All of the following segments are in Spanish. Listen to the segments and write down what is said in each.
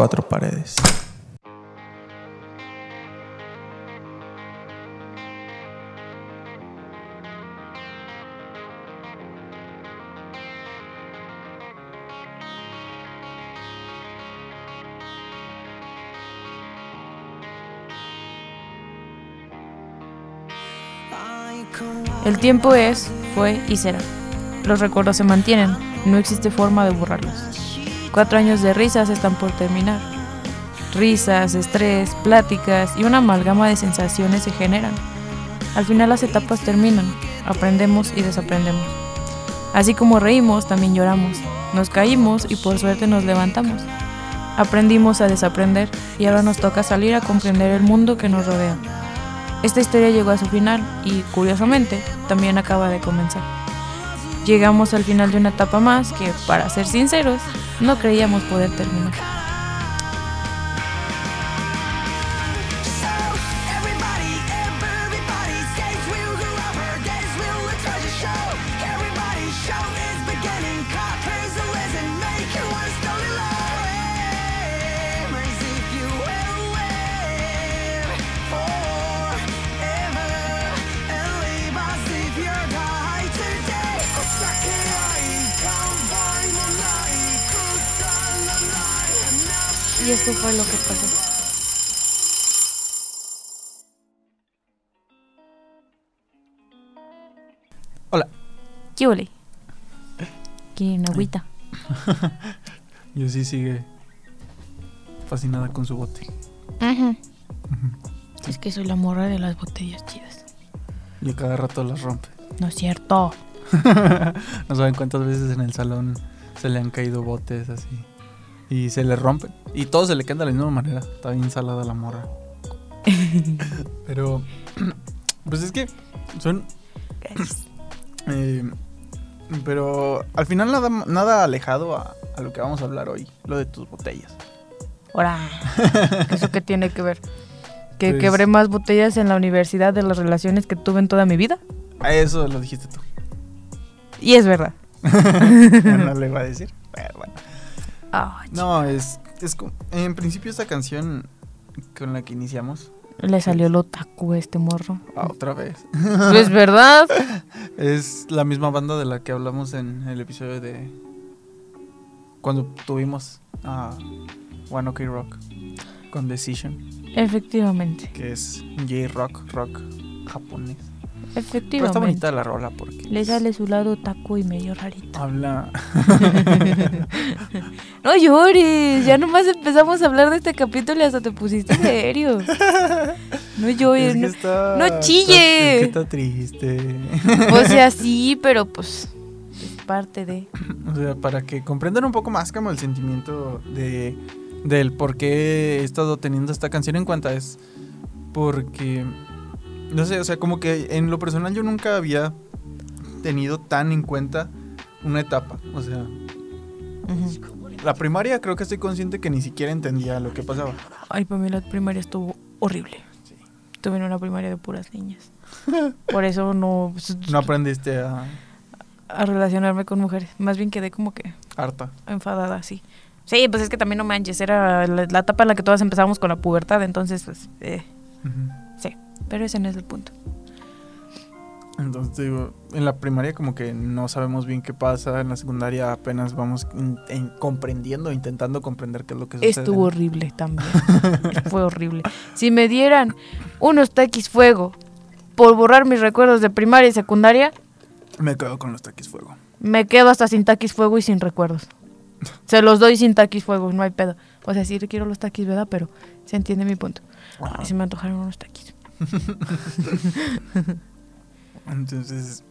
Cuatro paredes. El tiempo es, fue y será. Los recuerdos se mantienen, no existe forma de borrarlos. Cuatro años de risas están por terminar. Risas, estrés, pláticas y una amalgama de sensaciones se generan. Al final las etapas terminan, aprendemos y desaprendemos. Así como reímos, también lloramos. Nos caímos y por suerte nos levantamos. Aprendimos a desaprender y ahora nos toca salir a comprender el mundo que nos rodea. Esta historia llegó a su final y, curiosamente, también acaba de comenzar. Llegamos al final de una etapa más que, para ser sinceros, no creíamos poder terminar. Y esto fue lo que pasó. Hola. ¿Qué ole? ¿Quieren agüita? Yo sí sigue fascinada con su bote. Es que soy la morra de las botellas chidas. Y a cada rato las rompe. No es cierto. No saben cuántas veces en el salón se le han caído botes así. Y se le rompen. Y todo se le queda de la misma manera. Está bien salada la morra. Pero, pues es que son... eh, pero al final nada, nada alejado a, a lo que vamos a hablar hoy. Lo de tus botellas. Ahora, ¿eso qué tiene que ver? ¿Que Pues- quebré más botellas en la universidad de las relaciones que tuve en toda mi vida? A eso lo dijiste tú. Y es verdad. no le iba a decir. Pero bueno. No, es, es como- en principio esta canción con la que iniciamos, Le salió el otaku a este morro. ah, otra vez, Es verdad. es la misma banda de la que hablamos en el episodio de cuando tuvimos a One Ok Rock con Decision, Efectivamente. que es J-Rock, rock japonés. Pero está Efectivamente. bonita la rola porque Le sale su lado otaku y medio rarito. habla No llores, ya nomás empezamos a hablar de este capítulo y hasta te pusiste serio. No llores, es que no- está, no está- chille. es que está triste. o sea, sí, pero pues es parte de... O sea, para que comprendan un poco más como el sentimiento de del por qué he estado teniendo esta canción en cuenta es porque no sé, o sea, como que en lo personal yo nunca había tenido tan en cuenta una etapa, o sea, la primaria creo que estoy consciente que ni siquiera entendía lo que pasaba. Ay, para mí la primaria estuvo horrible. Estuve en una primaria de puras niñas. Por eso no... pues, No aprendiste a a relacionarme con mujeres. Más bien quedé como que harta. enfadada, sí. Sí, pues es que también no manches, era la, la etapa en la que todas empezamos con la pubertad, entonces, pues, eh, sí. Pero ese no es el punto. Entonces digo, en la primaria como que no sabemos bien qué pasa, en la secundaria apenas vamos in- en- comprendiendo, intentando comprender qué es lo que sucede. Estuvo horrible también. Fue horrible. Si me dieran unos taquis fuego por borrar mis recuerdos de primaria y secundaria, Me quedo con los taquis fuego. me quedo hasta sin taquis fuego y sin recuerdos. Se los doy sin taquis fuego, no hay pedo. O sea, sí quiero los taquis, ¿verdad? Pero se entiende mi punto. Ay, se me antojaron unos taquis. Entonces,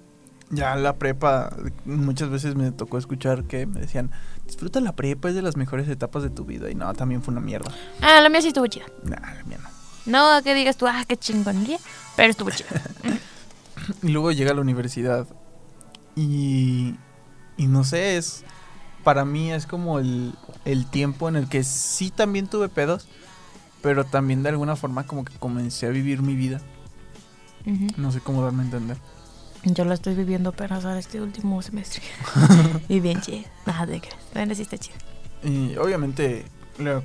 ya la prepa, muchas veces me tocó escuchar que me decían, disfruta la prepa, es de las mejores etapas de tu vida. Y no, también fue una mierda. Ah, la mía sí estuvo chida. Nah, la mía no. No que digas tú, ah, qué chingonería, pero estuvo chida. Y luego llega a la universidad y, y no sé, es para mí es como el, el tiempo en el que sí también tuve pedos, pero también de alguna forma como que comencé a vivir mi vida. No sé cómo darme a entender. Yo la estoy viviendo apenas ahora este último semestre. y bien chida. Nada de que. Bueno, sí está chida. Y obviamente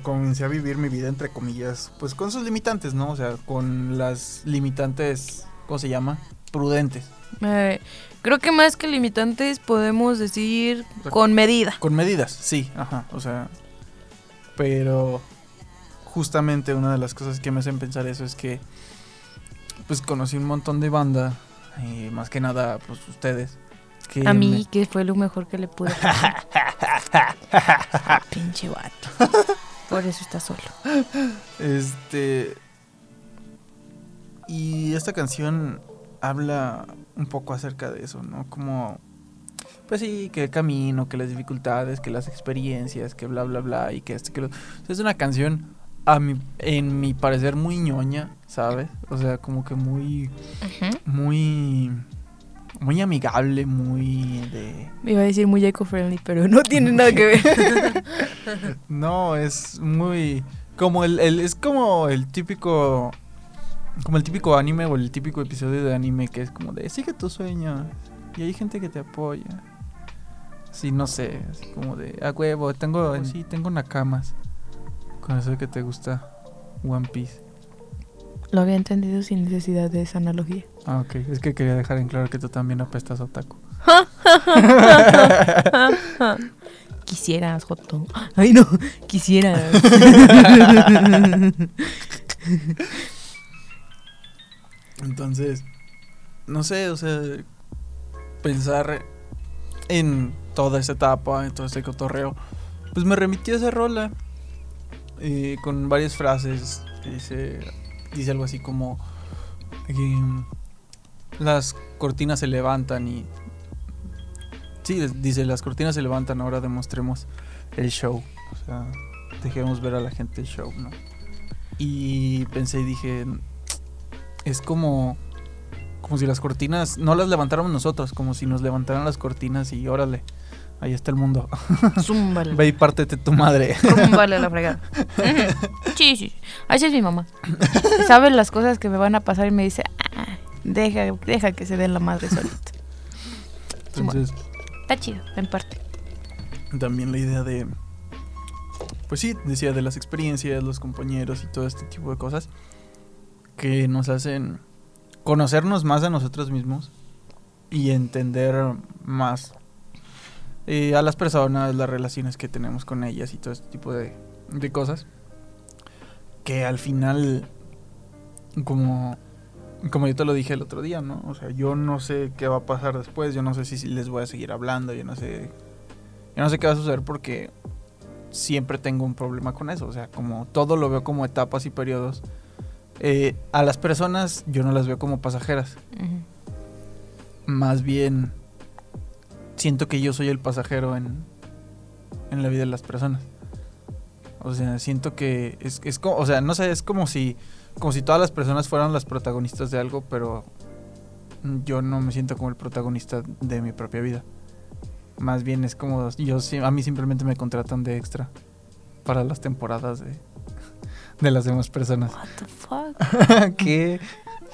comencé a vivir mi vida entre comillas, pues con sus limitantes, ¿no? O sea, con las limitantes, ¿cómo se llama? Prudentes. Eh, creo que más que limitantes podemos decir O sea, con medida. Con medidas, sí, ajá, o sea, pero justamente una de las cosas que me hacen pensar eso es que pues conocí un montón de banda, y más que nada pues ustedes. Que A mí, me- que fue lo mejor que le pude. Ah, Pinche vato. Por eso está solo. Este. Y esta canción habla un poco acerca de eso, ¿no? Como. Pues sí, que el camino, que las dificultades, que las experiencias, que bla, bla, bla, y que esto, que lo. o sea, es una canción, a mi, en mi parecer, muy ñoña, ¿sabes? O sea, como que muy. Muy. Muy amigable, muy de. Me iba a decir muy eco-friendly, pero no tiene nada que ver. No, es muy. Como el, el- Es como el típico. Como el típico anime o el típico episodio de anime que es como de sigue tus sueños. Y hay gente que te apoya. Sí, no sé. Así como de. A huevo, tengo. Sí, tengo nakamas. Con eso de que te gusta One Piece. Lo había entendido sin necesidad de esa analogía. Ah, ok. Es que quería dejar en claro que tú también apestas a otaku. Quisieras, Joto. Ay, no, quisieras. Entonces, no sé, o sea, pensar en toda esa etapa, en todo ese cotorreo, pues me remitió a esa rola eh, con varias frases. Dice, dice algo así como: em, Las cortinas se levantan y. Sí, dice: Las cortinas se levantan, ahora demostremos el show. O sea, dejemos ver a la gente el show. Y pensé y dije: es como como si las cortinas no las levantáramos nosotros, como si nos levantaran las cortinas y órale, ahí está el mundo. Zúmbale. Ve y pártete tu madre. Zúmbale la fregada. Sí, sí. sí. Así es mi mamá. Sabe las cosas que me van a pasar y me dice, "Ah, deja, deja que se den la madre solita. Entonces, Está chido, en parte. también la idea de pues sí, decía de las experiencias, los compañeros y todo este tipo de cosas que nos hacen conocernos más a nosotros mismos y entender más eh, a las personas, las relaciones que tenemos con ellas y todo este tipo de, de cosas. Que al final, como, como yo te lo dije el otro día, ¿no? O sea, yo no sé qué va a pasar después, yo no sé si, si les voy a seguir hablando, yo no sé, yo no sé qué va a suceder porque siempre tengo un problema con eso. O sea, como todo lo veo como etapas y periodos. eh, a las personas yo no las veo como pasajeras. Ujú. Más bien siento que yo soy el pasajero en, en la vida de las personas. O sea, siento que es, es como, o sea, no sé, es como si, como si todas las personas fueran las protagonistas de algo, pero yo no me siento como el protagonista de mi propia vida. Más bien es como, yo a mí simplemente me contratan de extra para las temporadas de, de las demás personas. What the fuck? ¿Qué?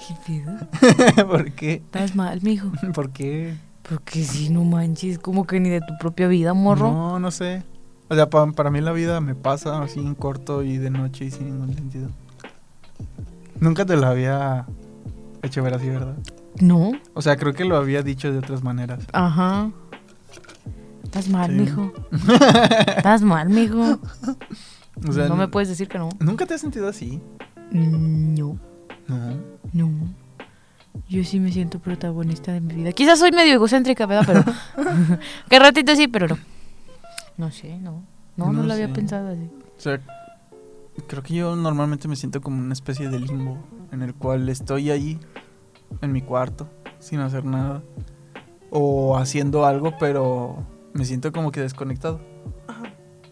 ¿Qué pedo? ¿Por qué? Estás mal, mijo. ¿Por qué? Porque si no manches, como que ni de tu propia vida, morro. No, no sé. O sea, pa- para mí la vida me pasa así en corto y de noche y sin ningún sentido. Nunca te lo había hecho ver así, ¿verdad? No. O sea, creo que lo había dicho de otras maneras. Ajá. Estás mal, Sí. mijo. Estás mal, mijo. O sea, no me puedes decir que no. ¿Nunca te has sentido así? Mm, No, No. no. Yo sí me siento protagonista de mi vida. Quizás soy medio egocéntrica, ¿verdad? Pero. que ratito sí, pero no. No sé, no. No, no, No lo había pensado así. O sea, creo que yo normalmente me siento como una especie de limbo en el cual estoy ahí en mi cuarto sin hacer nada o haciendo algo, pero me siento como que desconectado.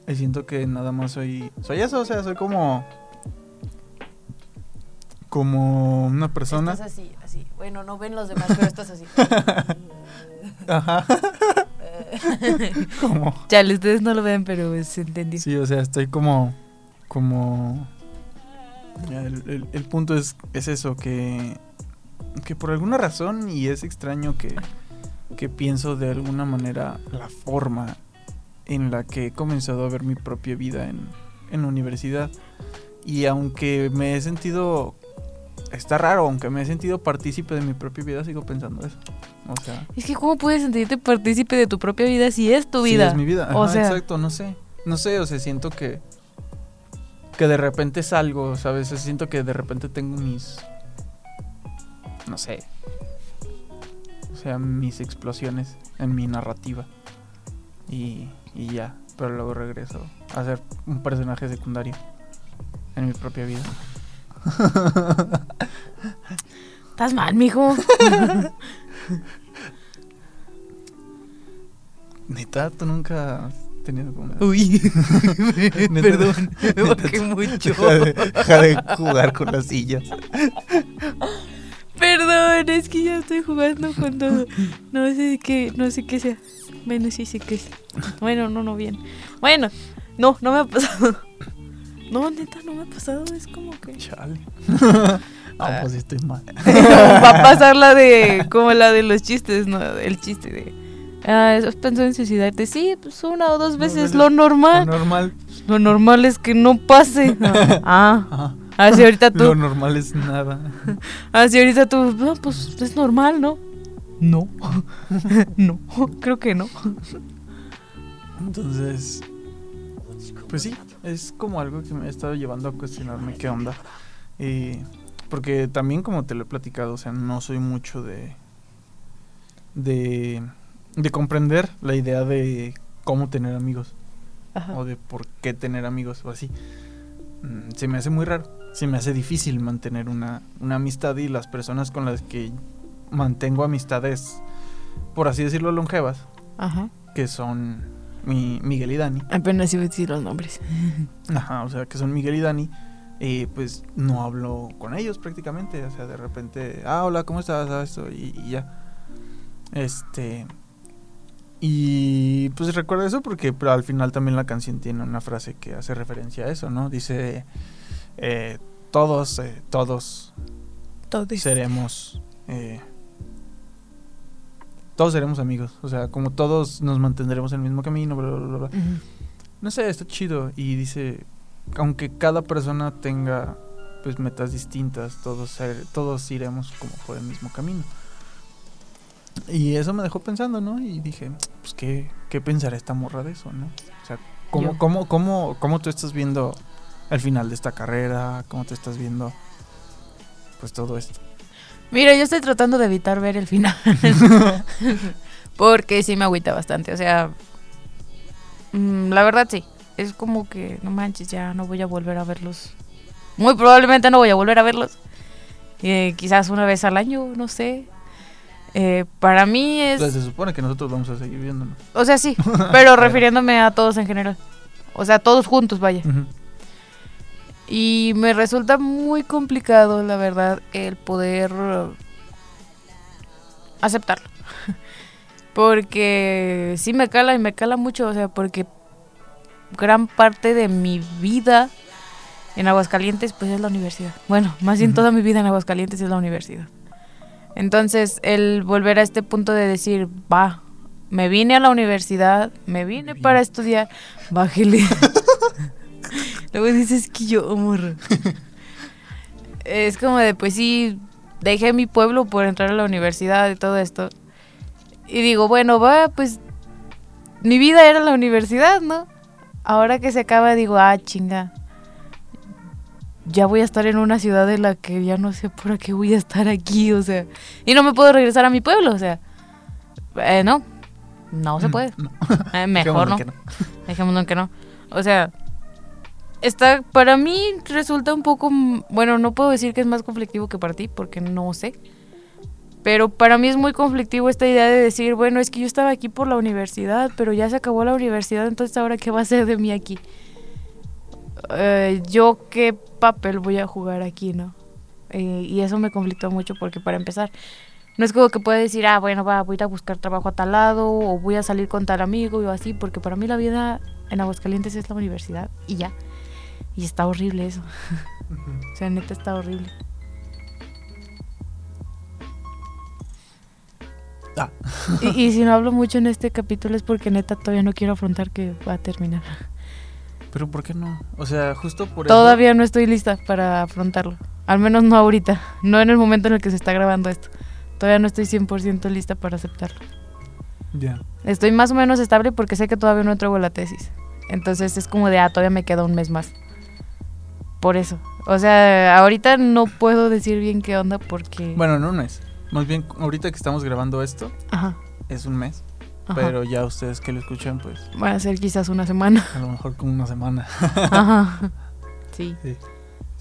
Y siento que nada más soy soy eso, o sea, soy como como una persona. Estás así, así. Bueno, no ven los demás, pero estás así. Ajá. como Chale, ustedes no lo ven, pero se entendió. Sí, o sea, estoy como. como. El, el- el punto es, es eso, que. que por alguna razón, y es extraño que. que pienso de alguna manera la forma en la que he comenzado a ver mi propia vida en, en universidad. Y aunque me he sentido. Está raro, aunque me he sentido partícipe de mi propia vida, sigo pensando eso. O sea, Es que, ¿cómo puedes sentirte partícipe de tu propia vida si es tu vida? es mi vida. O Ajá, sea- exacto, no sé. No sé, o sea, siento que. Que de repente salgo, ¿sabes? Siento que de repente tengo mis. No sé. O sea, mis explosiones en mi narrativa. Y, y ya. Pero luego regreso a ser un personaje secundario en mi propia vida. Estás mal, mijo. Neta, tú nunca has tenido como. Uy, Neta, perdón, me tú- mucho. Deja de, deja de jugar con las sillas. Perdón, es que ya estoy jugando cuando no sé qué, no sé qué sea. Bueno, sí sé qué es. Bueno, no, no, bien. Bueno, no, no me ha pasado. No, neta, no me ha pasado. Es como que. Chale. Ah. No, pues sí estoy mal. Va a pasar la de. Como la de los chistes, ¿no? El chiste de. Ah, ¿has pensado en suicidarte? Sí, pues una o dos veces, No, lo normal. Lo normal. Lo normal es que no pase. Ah, Ajá. así ahorita Lo tú. normal es nada. Así ahorita tú. No, pues es normal, ¿no? No. no, creo que no. Entonces, pues sí, es como algo que me ha estado llevando a cuestionarme qué onda. Eh, porque también como te lo he platicado, o sea, no soy mucho de, de, de comprender la idea de cómo tener amigos Ajá. o de por qué tener amigos o así. Mm, Se me hace muy raro, se me hace difícil mantener una, una amistad y las personas con las que mantengo amistades, por así decirlo, longevas, Ajá. que son mi, Miguel y Dani. Apenas iba a decir los nombres. Ajá, o sea, que son Miguel y Dani. eh, pues no hablo con ellos prácticamente. O sea, de repente, ah, hola, ¿cómo estás? Ah, esto, y, y ya. Este. Y pues recuerdo eso porque pero al final también la canción tiene una frase que hace referencia a eso, ¿no? Dice: eh, Todos, eh, todos Todos. seremos. Todos seremos amigos. O sea, como todos nos mantendremos en el mismo camino, bla, bla, bla, bla. No sé, está chido. Y dice, aunque cada persona tenga pues metas distintas, todos, ser- todos iremos como por el mismo camino. Y eso me dejó pensando, ¿no? Y dije, pues, ¿qué, qué pensará esta morra de eso, no? O sea, ¿cómo, cómo, cómo, cómo tú estás viendo el final de esta carrera? ¿Cómo te estás viendo, pues, todo esto? Mira, yo estoy tratando de evitar ver el final. Porque sí me agüita bastante. O sea, mm, la verdad sí. Es como que, no manches, ya no voy a volver a verlos. Muy probablemente no voy a volver a verlos. Eh, quizás una vez al año, no sé. Eh, para mí es... Entonces, se supone que nosotros vamos a seguir viéndonos. O sea, sí, pero refiriéndome a todos en general. O sea, todos juntos, vaya. Ujú. Y me resulta muy complicado, la verdad, el poder uh, aceptarlo. Porque sí me cala y me cala mucho, o sea, porque gran parte de mi vida en Aguascalientes pues es la universidad. Bueno, más bien toda mi vida en Aguascalientes es la universidad. Entonces, el volver a este punto de decir, va, me vine a la universidad, me vine vine. para estudiar, bájele. Luego dices que yo, amor. es como de, pues sí, dejé mi pueblo por entrar a la universidad y todo esto. Y digo, bueno, va, pues mi vida era la universidad, ¿no? Ahora que se acaba, digo, ah, chinga. Ya voy a estar en una ciudad en la que ya no sé por qué voy a estar aquí, o sea. Y no me puedo regresar a mi pueblo, o sea. Eh, no, no se Mm, puede. no. Eh, mejor no. no. Dejémoslo en que no. O sea, está, para mí resulta un poco, bueno, no puedo decir que es más conflictivo que para ti, porque no sé. Pero para mí es muy conflictivo esta idea de decir, bueno, es que yo estaba aquí por la universidad, pero ya se acabó la universidad, entonces ahora qué va a ser de mí aquí. Eh, yo qué papel voy a jugar aquí, ¿no? Eh, y eso me conflictó mucho porque para empezar, no es como que pueda decir, ah, bueno, va, voy a ir a buscar trabajo a tal lado o voy a salir con tal amigo o así, porque para mí la vida en Aguascalientes es la universidad y ya. Y está horrible eso. o sea, neta está horrible. Ah. Y, y si no hablo mucho en este capítulo es porque neta todavía no quiero afrontar que va a terminar. Pero ¿por qué no? O sea, justo por eso. Todavía no estoy lista para afrontarlo. Al menos no ahorita. No en el momento en el que se está grabando esto. Todavía no estoy 100% lista para aceptarlo. Ya. Estoy más o menos estable porque sé que todavía no traigo la tesis. Entonces es como de, ah, todavía me queda un mes más. Por eso. O sea, ahorita no puedo decir bien qué onda porque... Bueno, no un mes. Más bien, ahorita que estamos grabando esto, Ajá. es un mes. ajá. Pero ya ustedes que lo escuchan, pues Va a ser quizás una semana. a lo mejor como una semana. Ajá. Sí. Sí.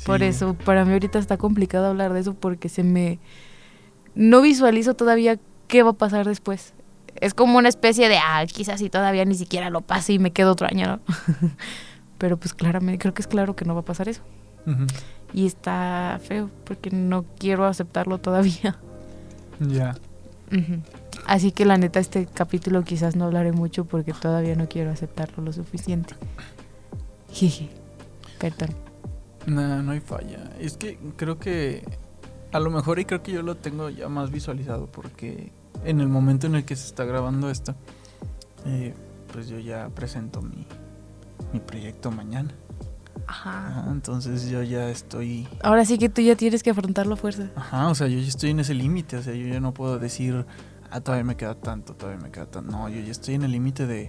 Por Sí. eso, para mí ahorita está complicado hablar de eso porque se me... No visualizo todavía qué va a pasar después. Es como una especie de, ah, quizás si todavía ni siquiera lo pase y me quedo otro año, ¿no? Pero pues claramente, creo que es claro que no va a pasar eso. Y está feo porque no quiero aceptarlo todavía. Ya. Así que la neta este capítulo quizás no hablaré mucho porque todavía no quiero aceptarlo lo suficiente. Jeje. Perdón. No, no hay falla. Es que creo que a lo mejor y creo que yo lo tengo ya más visualizado porque en el momento en el que se está grabando esto, eh, pues yo ya presento mi, mi proyecto mañana. Ajá. Ajá, entonces yo ya estoy... Ahora sí que tú ya tienes que afrontarlo a fuerza. Ajá, o sea, yo ya estoy en ese límite, o sea, yo ya no puedo decir, ah, todavía me queda tanto, todavía me queda tanto. No, yo ya estoy en el límite de,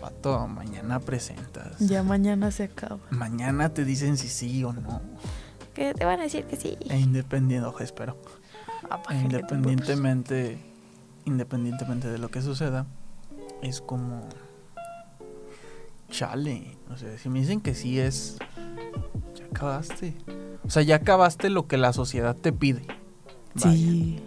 vato, mañana presentas. Ya mañana se acaba. Mañana te dicen si sí o no. Que te van a decir que sí. E independiente, ojo, espero. E independientemente, independientemente de lo que suceda, es como, chale, o sea, si me dicen que sí es, ya acabaste. O sea, ya acabaste lo que la sociedad te pide. Vaya, Sí.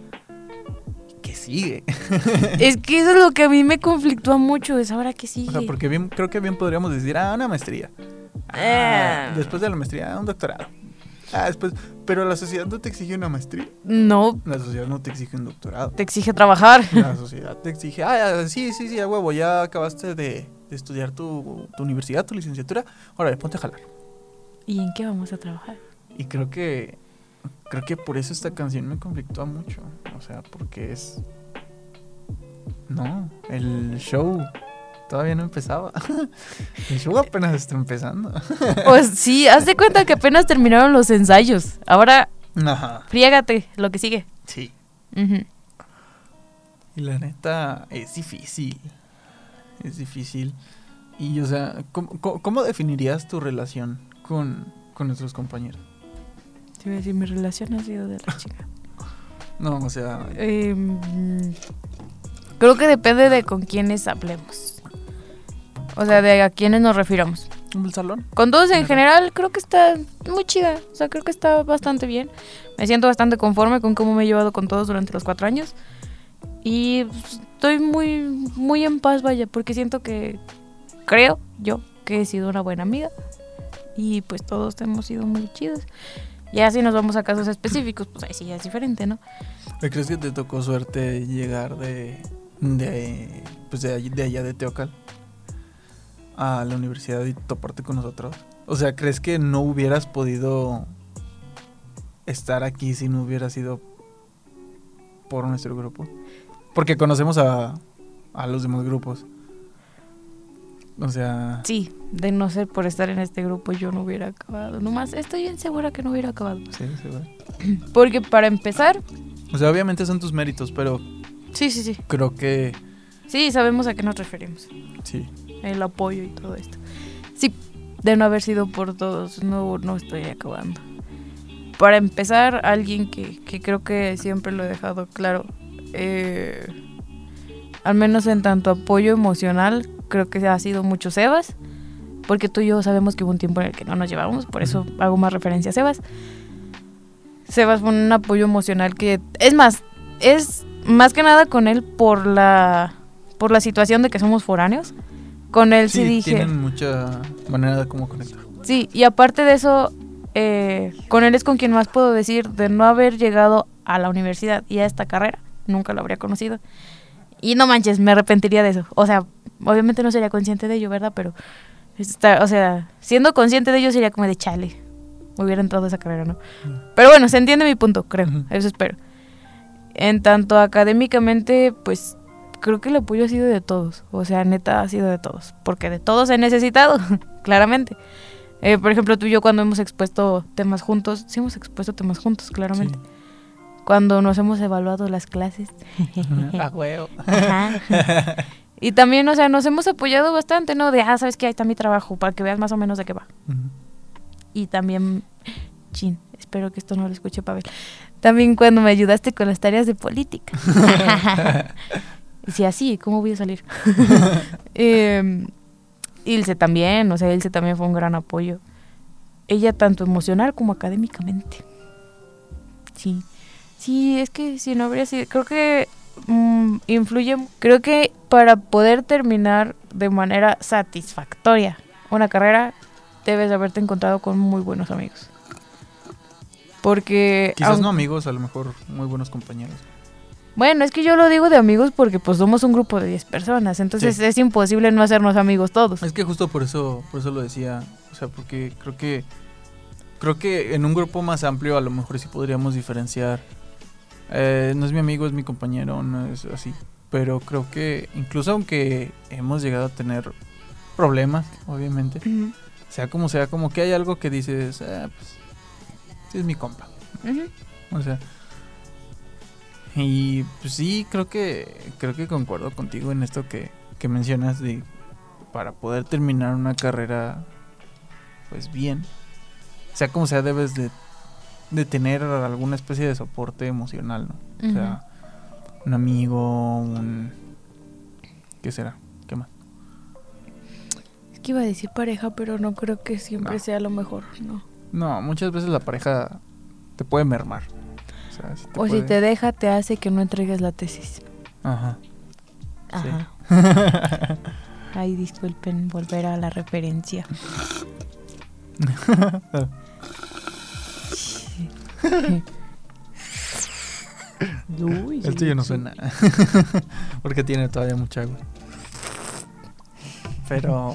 que sigue. es que eso es lo que a mí me conflictúa mucho, es ahora que sí. O sea, porque bien, creo que bien podríamos decir, ah, una maestría. Ah, Eh. Después de la maestría, un doctorado. Ah, después, pero la sociedad no te exige una maestría. No, La sociedad no te exige un doctorado. te exige trabajar. La sociedad te exige, ah, sí, sí, sí, a huevo, ya acabaste de, de estudiar tu, tu universidad, tu licenciatura. Órale, ponte a jalar. ¿Y en qué vamos a trabajar? Y creo que, creo que por eso esta canción me conflictúa mucho. O sea, porque es... No, el show todavía no empezaba. el show apenas está empezando. Pues sí, haz de cuenta que apenas terminaron los ensayos. Ahora, Ajá, friégate lo que sigue. sí. Y la neta es difícil. Es difícil. Y, o sea, ¿cómo, cómo- definirías tu relación con, con nuestros compañeros? Te iba a decir, mi relación ha sido de la chica. No, o sea, Em, creo que depende de con quiénes hablemos. O sea, de a quiénes nos refiramos. ¿el salón? Con todos en general creo que está muy chida. O sea, creo que está bastante bien. Me siento bastante conforme con cómo me he llevado con todos durante los cuatro años. Y estoy muy, muy en paz, vaya, porque siento que creo yo que he sido una buena amiga. Y pues todos hemos sido muy chidos. Ya si nos vamos a casos específicos, pues ahí sí ya es diferente, ¿no? ¿Crees que te tocó suerte llegar de, de, pues de, de allá de Teocal a la universidad y toparte con nosotros? O sea, ¿crees que no hubieras podido estar aquí si no hubiera sido por nuestro grupo? Porque conocemos a, a los demás grupos. O sea, Sí, de no ser por estar en este grupo yo no hubiera acabado. Nomás estoy bien segura que no hubiera acabado. sí, güey. Porque para empezar, O sea, obviamente son tus méritos, pero sí, sí, sí. creo que Sí, sabemos a qué nos referimos. sí. El apoyo y todo esto. Sí, de no haber sido por todos, no, no estoy acabando. Para empezar, alguien que, que creo que siempre lo he dejado claro, eh, al menos en tanto apoyo emocional, creo que ha sido mucho Sebas. porque tú y yo sabemos que hubo un tiempo en el que no nos llevábamos, por eso hago más referencia a Sebas. Sebas fue un apoyo emocional que, es más, es más que nada con él por la, por la situación de que somos foráneos. Con él sí, Sí, dije, tienen mucha manera de cómo conectar. sí, y aparte de eso, eh, con él es con quien más puedo decir de no haber llegado a la universidad y a esta carrera, nunca lo habría conocido. Y no manches, me arrepentiría de eso. O sea, obviamente no sería consciente de ello, ¿verdad? Pero, está, o sea, siendo consciente de ello sería como de chale. Hubiera entrado a esa carrera, ¿no? Pero bueno, se entiende mi punto, creo. Eso espero. En tanto académicamente, pues creo que el apoyo ha sido de todos. O sea, neta ha sido de todos. Porque de todos he necesitado, claramente. Eh, por ejemplo, tú y yo cuando hemos expuesto temas juntos, sí hemos expuesto temas juntos, claramente. Cuando nos hemos evaluado las clases. A huevo. Ajá. Y también, o sea, nos hemos apoyado bastante, ¿no? De, ah, sabes que ahí está mi trabajo, para que veas más o menos de qué va. Y también, chin, espero que esto no lo escuche Pavel. También cuando me ayudaste con las tareas de política. y si así, ¿cómo voy a salir? eh, Ilse también, o sea, Ilse también fue un gran apoyo. Ella tanto emocional como académicamente. Sí. Sí, es que si no habría sido, creo que mm, influye, creo que para poder terminar de manera satisfactoria una carrera, debes haberte encontrado con muy buenos amigos. Porque... Quizás no amigos, a lo mejor muy buenos compañeros. Bueno, es que yo lo digo de amigos porque pues somos un grupo de 10 personas, entonces Sí. es imposible no hacernos amigos todos. Es que justo por eso, por eso lo decía, o sea, porque creo que creo que en un grupo más amplio a lo mejor sí podríamos diferenciar. Eh, no es mi amigo, es mi compañero, no es así. Pero creo que incluso aunque hemos llegado a tener problemas, obviamente, sea como sea, como que hay algo que dices, "Ah, pues, sí es mi compa. O sea. Y pues sí, creo que creo que concuerdo contigo en esto que, que mencionas de para poder terminar una carrera pues bien. Sea como sea, debes de, de tener alguna especie de soporte emocional, ¿no? O sea, un amigo, un ¿qué será? ¿Qué más? Es que iba a decir pareja, pero no creo que siempre No. sea lo mejor, ¿no? No, muchas veces la pareja te puede mermar. O, sea, sí te O si te deja, te hace que no entregues la tesis. Ajá. Sí. Ajá. Ay, disculpen volver a la referencia. Uy, El tuyo no suena. Porque tiene todavía mucha agua. Pero.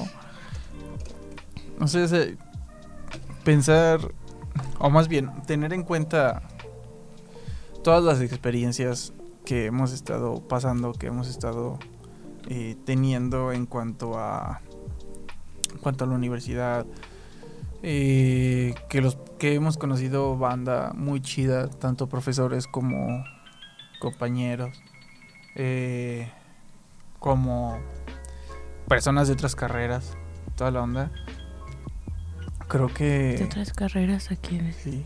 No sé, pensar. O más bien, tener en cuenta todas las experiencias que hemos estado pasando, que hemos estado eh, teniendo en cuanto a. En cuanto a la universidad. eh, que los que hemos conocido banda muy chida, tanto profesores como compañeros, eh, como personas de otras carreras, toda la onda. Creo De que otras carreras aquí en sí.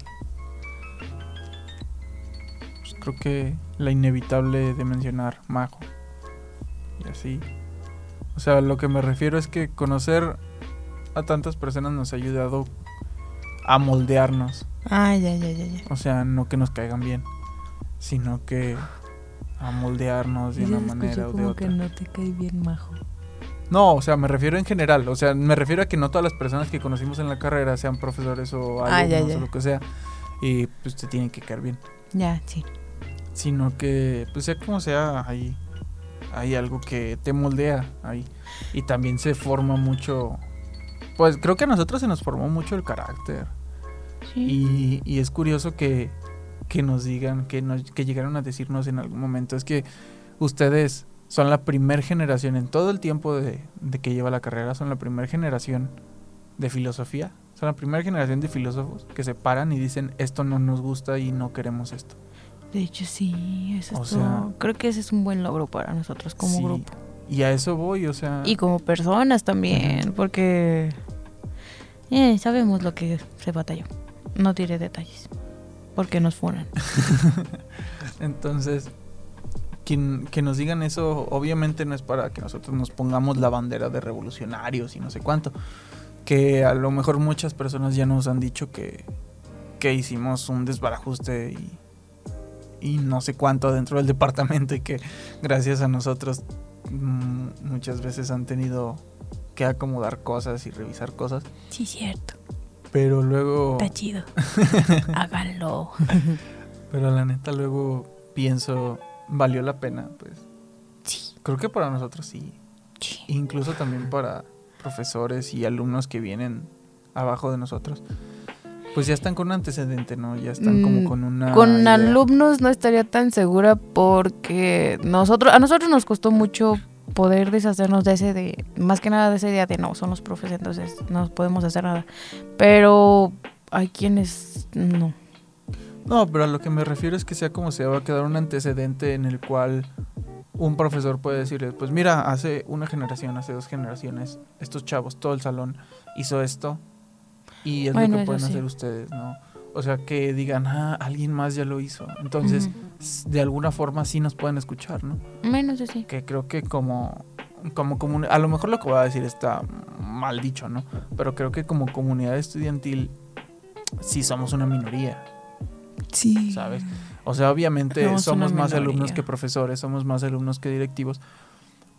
Pues creo que la inevitable de mencionar Majo. Y así. O sea, lo que me refiero es que conocer a tantas personas nos ha ayudado a moldearnos. Ah, ya, ya, ya, ya. O sea, no que nos caigan bien, sino que a moldearnos de una manera o de como que otra. no te cae bien, majo. No, o sea, me refiero en general. O sea, me refiero a que no todas las personas que conocimos en la carrera sean profesores o alumnos Ah, ya, ya. o lo que sea. Y pues te tienen que caer bien. Ya, sí. Sino que, pues sea como sea, hay, hay algo que te moldea ahí. Y también se forma mucho. Pues creo que a nosotros se nos formó mucho el carácter. Y, y es curioso que, que nos digan, que, nos, que llegaron a decirnos en algún momento, es que ustedes son la primer generación en todo el tiempo de, de que lleva la carrera, son la primera generación de filosofía, son la primera generación de filósofos que se paran y dicen esto no nos gusta y no queremos esto. De hecho, sí. Eso es sea- todo. Creo que ese es un buen logro para nosotros como Sí, grupo. Y a eso voy, o sea... Y como personas también, porque eh, sabemos lo que se batalló. No diré detalles, porque nos fueran. Entonces, quien, que nos digan eso, obviamente no es para que nosotros nos pongamos la bandera de revolucionarios y no sé cuánto. que a lo mejor muchas personas ya nos han dicho que, que hicimos un desbarajuste y, y no sé cuánto dentro del departamento y que gracias a nosotros mm, muchas veces han tenido que acomodar cosas y revisar cosas. Sí, cierto. Pero luego... Está chido. Háganlo. Pero la neta luego pienso, ¿valió la pena? Pues Sí. creo que para nosotros sí. sí. Incluso también para profesores y alumnos que vienen abajo de nosotros. Pues ya están con un antecedente, ¿no? Ya están Mm, como con una... Con idea. alumnos no estaría tan segura porque nosotros, a nosotros nos costó mucho poder deshacernos de ese de, más que nada de esa idea de no, son los profes, entonces no podemos hacer nada. Pero hay quienes no. No, pero a lo que me refiero es que sea como sea, va a quedar un antecedente en el cual un profesor puede decirles, pues mira, hace una generación, hace dos generaciones, estos chavos, todo el salón hizo esto y es Bueno, lo que pueden sí. hacer ustedes, ¿no? O sea, que digan, ah, alguien más ya lo hizo. Entonces, de alguna forma sí nos pueden escuchar, ¿no? Menos así. Que creo que como, como comun- a lo mejor lo que voy a decir está mal dicho, ¿no? Pero creo que como comunidad estudiantil sí somos una minoría. Sí. ¿sabes? O sea, obviamente Somos más alumnos que profesores, somos más alumnos que directivos,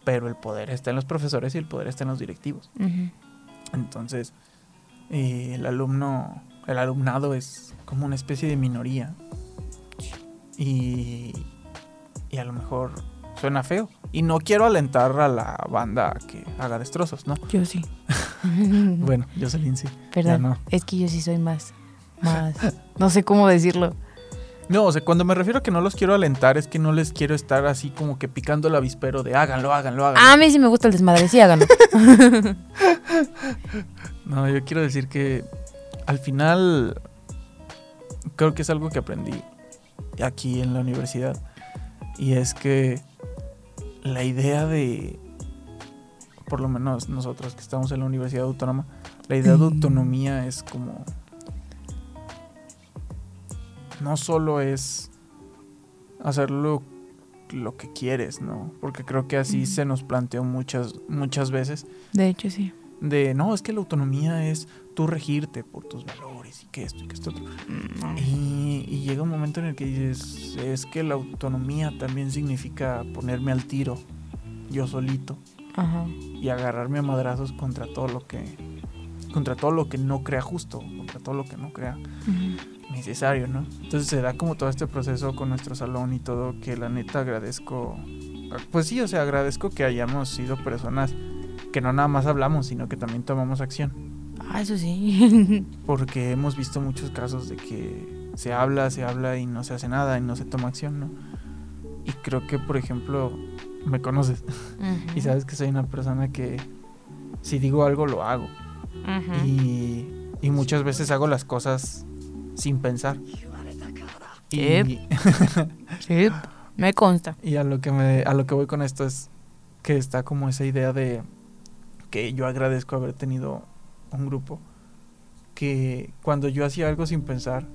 pero el poder está en los profesores y el poder está en los directivos. Entonces, eh, el alumno, el alumnado es como una especie de minoría. Y, y a lo mejor suena feo. Y no quiero alentar a la banda a que haga destrozos, ¿no? Yo sí. Bueno, yo soy Lindsay. Perdón. no. Es que yo sí soy más. Más. No sé cómo decirlo. No, o sea, cuando me refiero a que no los quiero alentar, es que no les quiero estar así como que picando el avispero de háganlo, háganlo, háganlo. Ah, a mí sí me gusta el desmadre, sí, háganlo. No, yo quiero decir que al final creo que es algo que aprendí aquí en la universidad. Y es que la idea de, por lo menos nosotros que estamos en la Universidad Autónoma, la idea de autonomía es como... No solo es hacerlo lo que quieres, ¿no? Porque creo que así se nos planteó muchas, muchas veces De hecho, sí. de no, es que la autonomía es tú regirte por tus valores y que esto y que esto otro. Y, y llega un momento en el que dices, es que la autonomía también significa ponerme al tiro yo solito Ajá. y agarrarme a madrazos contra todo lo que contra todo lo que no crea justo, contra todo lo que no crea Ujú. necesario, ¿no? Entonces se da como todo este proceso con nuestro salón y todo que la neta agradezco. Pues sí, o sea, agradezco que hayamos sido personas que no nada más hablamos, sino que también tomamos acción. Ah, eso sí. Porque hemos visto muchos casos de que se habla, se habla y no se hace nada y no se toma acción, ¿no? Y creo que, por ejemplo, me conoces y sabes que soy una persona que si digo algo lo hago. Ujú. Y, y muchas veces hago las cosas sin pensar. Y, Yep. Sí, me consta. y a lo que me, a lo que voy con esto es que está como esa idea de que yo agradezco haber tenido un grupo que cuando yo hacía algo sin pensar,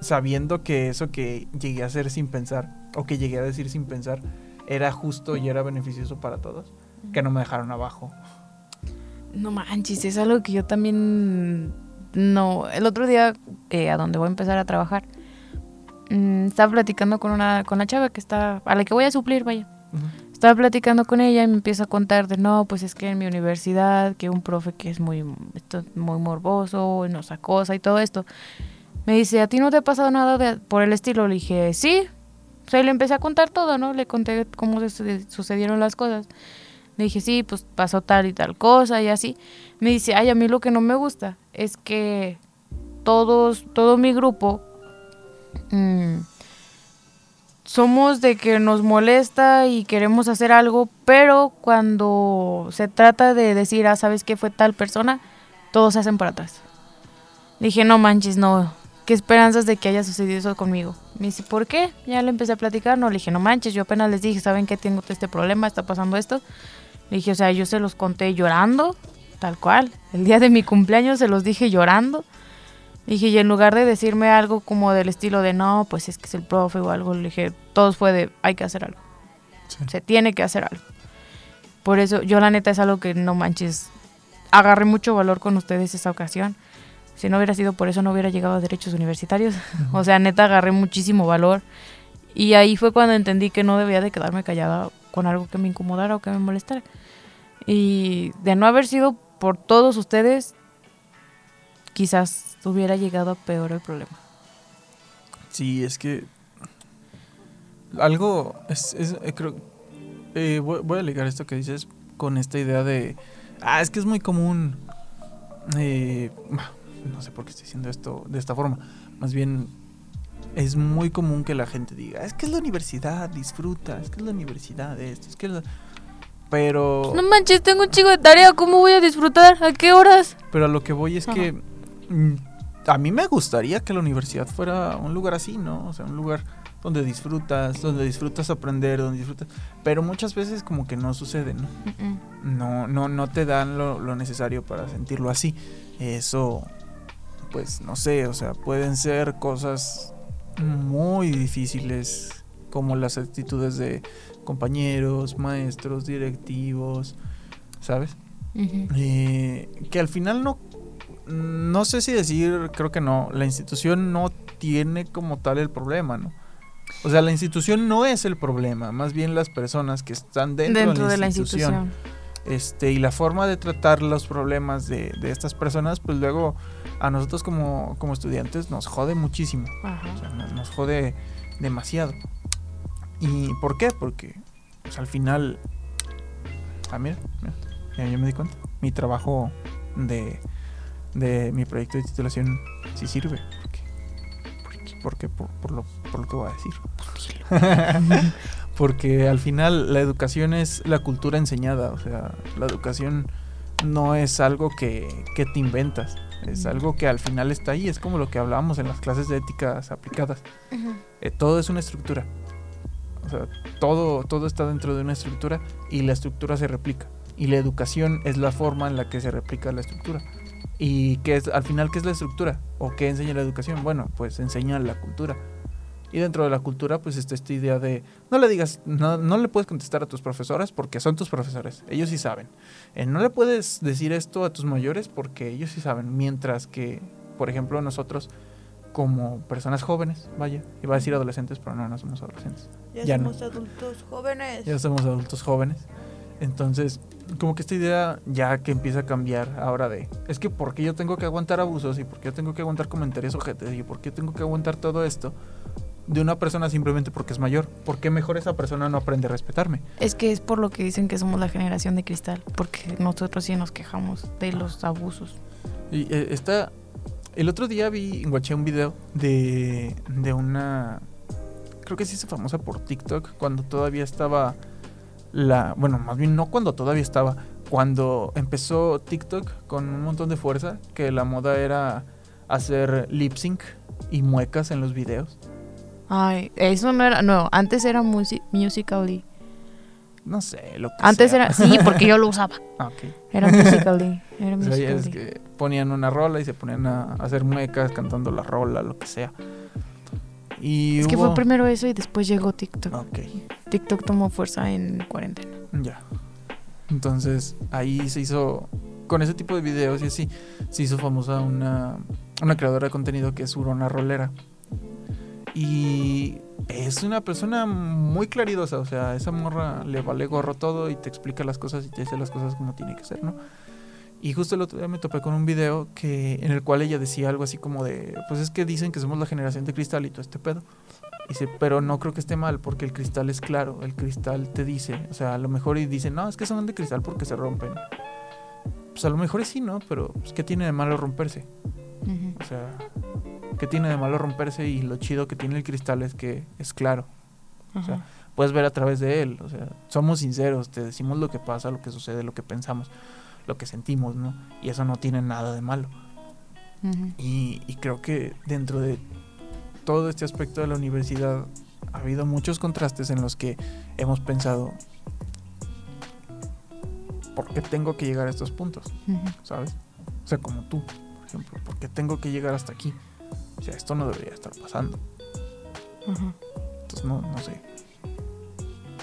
sabiendo que eso que llegué a hacer sin pensar o que llegué a decir sin pensar era justo y era beneficioso para todos, que no me dejaron abajo. No manches, es algo que yo también no. El otro día, eh, a donde voy a empezar a trabajar, mm, estaba platicando con una, con la chava que está, a la que voy a suplir, vaya. Estaba platicando con ella y me empieza a contar de no, pues es que en mi universidad, que un profe que es muy, esto, muy morboso, nos acosa y todo esto. Me dice, ¿a ti no te ha pasado nada de- por el estilo? Le dije, sí. O sea, le empecé a contar todo, ¿no? Le conté cómo se- sucedieron las cosas. Le dije, sí, pues pasó tal y tal cosa y así. Me dice, ay, a mí lo que no me gusta es que todos, todo mi grupo mm, somos de que nos molesta y queremos hacer algo, pero cuando se trata de decir, ah, ¿sabes qué fue tal persona? Todos se hacen para atrás. Dije, no manches, no. ¿Qué esperanzas de que haya sucedido eso conmigo? Me dice, ¿por qué? Ya le empecé a platicar, no, le dije, no manches, yo apenas les dije, ¿saben qué? Tengo este problema, está pasando esto. Dije, o sea, yo se los conté llorando, tal cual. El día de mi cumpleaños se los dije llorando. Dije, y en lugar de decirme algo como del estilo de no, pues es que es el profe o algo, le dije, todos fue de hay que hacer algo. Sí. Se tiene que hacer algo. Por eso, yo la neta es algo que no manches. agarré mucho valor con ustedes esa ocasión. Si no hubiera sido por eso, no hubiera llegado a derechos universitarios. O sea, neta, agarré muchísimo valor. Y ahí fue cuando entendí que no debía de quedarme callada con algo que me incomodara o que me molestara. Y de no haber sido por todos ustedes, quizás hubiera llegado a peor el problema. Sí, es que algo es, es- eh, creo eh, voy, voy a ligar esto que dices con esta idea de ah es que es muy común eh, no sé por qué estoy diciendo esto de esta forma más bien es muy común que la gente diga es que es la universidad disfruta es que es la universidad esto es que es la... pero No manches, tengo un chico de tarea, ¿cómo voy a disfrutar? ¿A qué horas? Pero a lo que voy es que mm, a mí me gustaría que la universidad fuera un lugar así, ¿no? O sea, un lugar donde disfrutas, donde disfrutas aprender, donde disfrutas... Pero muchas veces como que no sucede, ¿no? No, no, no te dan lo, lo necesario para sentirlo así. Eso, pues no sé, o sea, pueden ser cosas muy difíciles como las actitudes de compañeros, maestros, directivos, ¿sabes? Eh, que al final no no sé si decir creo que no la institución no tiene como tal el problema no o sea la institución no es el problema más bien las personas que están dentro, Dentro de la institución, este y la forma de tratar los problemas de, de estas personas pues luego a nosotros como, como estudiantes nos jode muchísimo Ajá. o sea, nos, nos jode demasiado. ¿Y por qué? Porque pues, al final. Ah, mira, mira, ya, ya me di cuenta. Mi trabajo de, de mi proyecto de titulación sí sirve. Porque, porque por, por lo, por lo que voy a decir. porque al final la educación es la cultura enseñada. O sea, la educación no es algo que, que te inventas. Es algo que al final está ahí. Es como lo que hablábamos en las clases de éticas aplicadas. Eh, todo es una estructura. O sea, todo, todo está dentro de una estructura y la estructura se replica. Y la educación es la forma en la que se replica la estructura. ¿Y qué es, al final qué es la estructura? ¿O qué enseña la educación? Bueno, pues enseña la cultura. Y dentro de la cultura, pues está esta idea de no le digas, no, no le puedes contestar a tus profesores porque son tus profesores, ellos sí saben. Eh, no le puedes decir esto a tus mayores porque ellos sí saben. Mientras que, por ejemplo, nosotros como personas jóvenes, vaya, iba a decir adolescentes, pero no, no somos adolescentes. Ya no. adultos jóvenes. Ya somos adultos jóvenes. Entonces, como que esta idea ya que empieza a cambiar ahora de, es que ¿por qué yo tengo que aguantar abusos y por qué yo tengo que aguantar comentarios ojetes y por qué tengo que aguantar todo esto de una persona simplemente porque es mayor? ¿Por qué mejor esa persona no aprende a respetarme? Es que es por lo que dicen que somos la generación de cristal, porque nosotros sí nos quejamos de los abusos. Y eh, está. El otro día vi, guaché un video de, de una. Creo que sí se famosa por TikTok, cuando todavía estaba la. Bueno, más bien no cuando todavía estaba. Cuando empezó TikTok con un montón de fuerza, que la moda era hacer lip sync y muecas en los videos. Ay, eso no era, no, antes era musi- Musical.ly. No sé, lo que Antes sea. era, sí, porque yo lo usaba. Ah, ok. Era Musical.ly. Era O sea, ya es Musical.ly. que ponían una rola y se ponían a hacer muecas cantando la rola, lo que sea. Y Es que fue primero eso y después llegó TikTok. Ok. TikTok tomó fuerza en cuarentena. Ya. Entonces ahí se hizo, con ese tipo de videos y así, se hizo famosa una, una creadora de contenido que es Urona Rolera. Y es una persona muy claridosa, o sea, esa morra le vale gorro todo y te explica las cosas y te dice las cosas como tiene que ser, ¿no? Y justo el otro día me topé con un video que, en el cual ella decía algo así como de, pues es que dicen que somos la generación de cristal y todo este pedo. Dice, pero no creo que esté mal porque el cristal es claro, el cristal te dice, o sea, a lo mejor y dicen, no, es que son de cristal porque se rompen. Pues a lo mejor sí, ¿no? Pero pues, ¿qué tiene de malo romperse? Ujú. O sea, ¿qué tiene de malo romperse? Y lo chido que tiene el cristal es que es claro. sea, Ajá. Puedes ver a través de él, o sea, somos sinceros, te decimos lo que pasa, lo que sucede, lo que pensamos, lo que sentimos, ¿no? Y eso no tiene nada de malo. Y, y creo que dentro de todo este aspecto de la universidad ha habido muchos contrastes en los que hemos pensado, ¿por qué tengo que llegar a estos puntos? ¿Sabes? O sea, como tú, por ejemplo, ¿por qué tengo que llegar hasta aquí? O sea, esto no debería estar pasando. Entonces, no, no sé.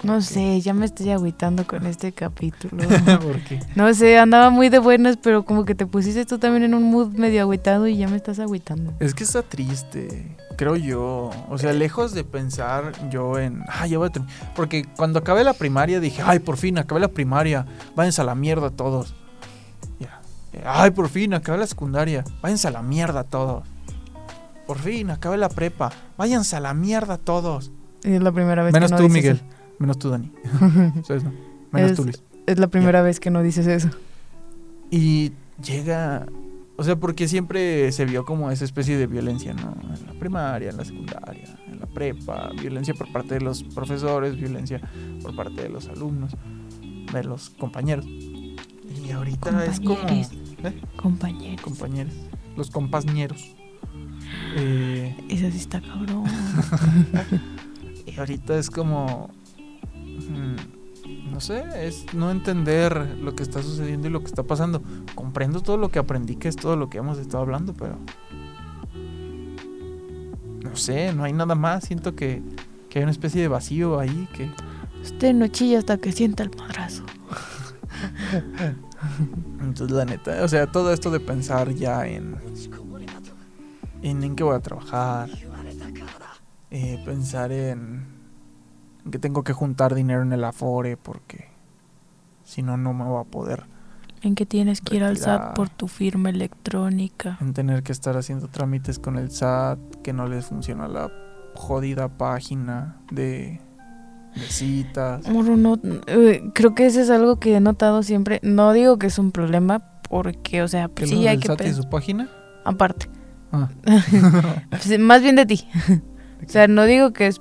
No sé, ya me estoy agüitando con este capítulo. ¿Por qué? No sé, andaba muy de buenas, pero como que te pusiste tú también en un mood medio agüitado y ya me estás agüitando. Es que está triste, creo yo. O sea, lejos de pensar yo en, ay, ya voy a terminar. Porque cuando acabé la primaria dije, ay, por fin, acabé la primaria, váyanse a la mierda todos. Ya. Ay, por fin, acabé la secundaria, váyanse a la mierda todos. Por fin, acabé la prepa, váyanse a la mierda todos. Y es la primera vez Menos que no tú, dices Miguel. Menos tú, Dani. ¿Sabes, no? Menos Es- tú, Luis. Es la primera vez que no dices eso. Y llega, o sea, porque siempre se vio como esa especie de violencia, ¿no? En la primaria, en la secundaria, en la prepa, violencia por parte de los profesores, violencia por parte de los alumnos, de los compañeros. Y ahorita es como... Compañeros. ¿eh? Compañeros. Compañeros, los compañeros. Eh, Eso sí está cabrón. y ahorita es como... No sé, es no entender lo que está sucediendo y lo que está pasando. Comprendo todo lo que aprendí, que es todo lo que hemos estado hablando, pero... No sé, no hay nada más. Siento que, que hay una especie de vacío ahí que... Usted no chilla hasta que sienta el madrazo. Entonces, la neta, o sea, todo esto de pensar ya en... En, en qué voy a trabajar. eh, pensar en, en que tengo que juntar dinero en el Afore porque si no, no me voy a poder. En que tienes que ir al Retirar. SAT por tu firma electrónica. En tener que estar haciendo trámites con el SAT, que no les funciona la jodida página de, de citas. Moro, no, eh, creo que eso es algo que he notado siempre. No digo que es un problema, porque, o sea, ¿Que pues sí hay del que SAT y su página? aparte. Ah. Pues, más bien de ti. O sea, no digo que es.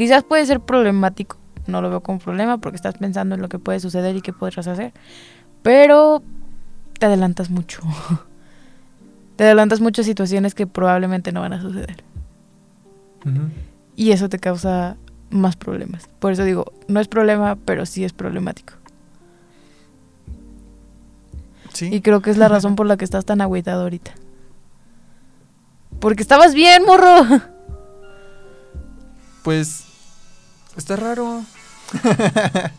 Quizás puede ser problemático. No lo veo como problema porque estás pensando en lo que puede suceder y qué podrás hacer. Pero te adelantas mucho. Te adelantas mucho a situaciones que probablemente no van a suceder. Y eso te causa más problemas. Por eso digo, no es problema, pero sí es problemático. Sí. Y creo que es la razón por la que estás tan agüitado ahorita. Porque estabas bien, morro. Pues está raro. Está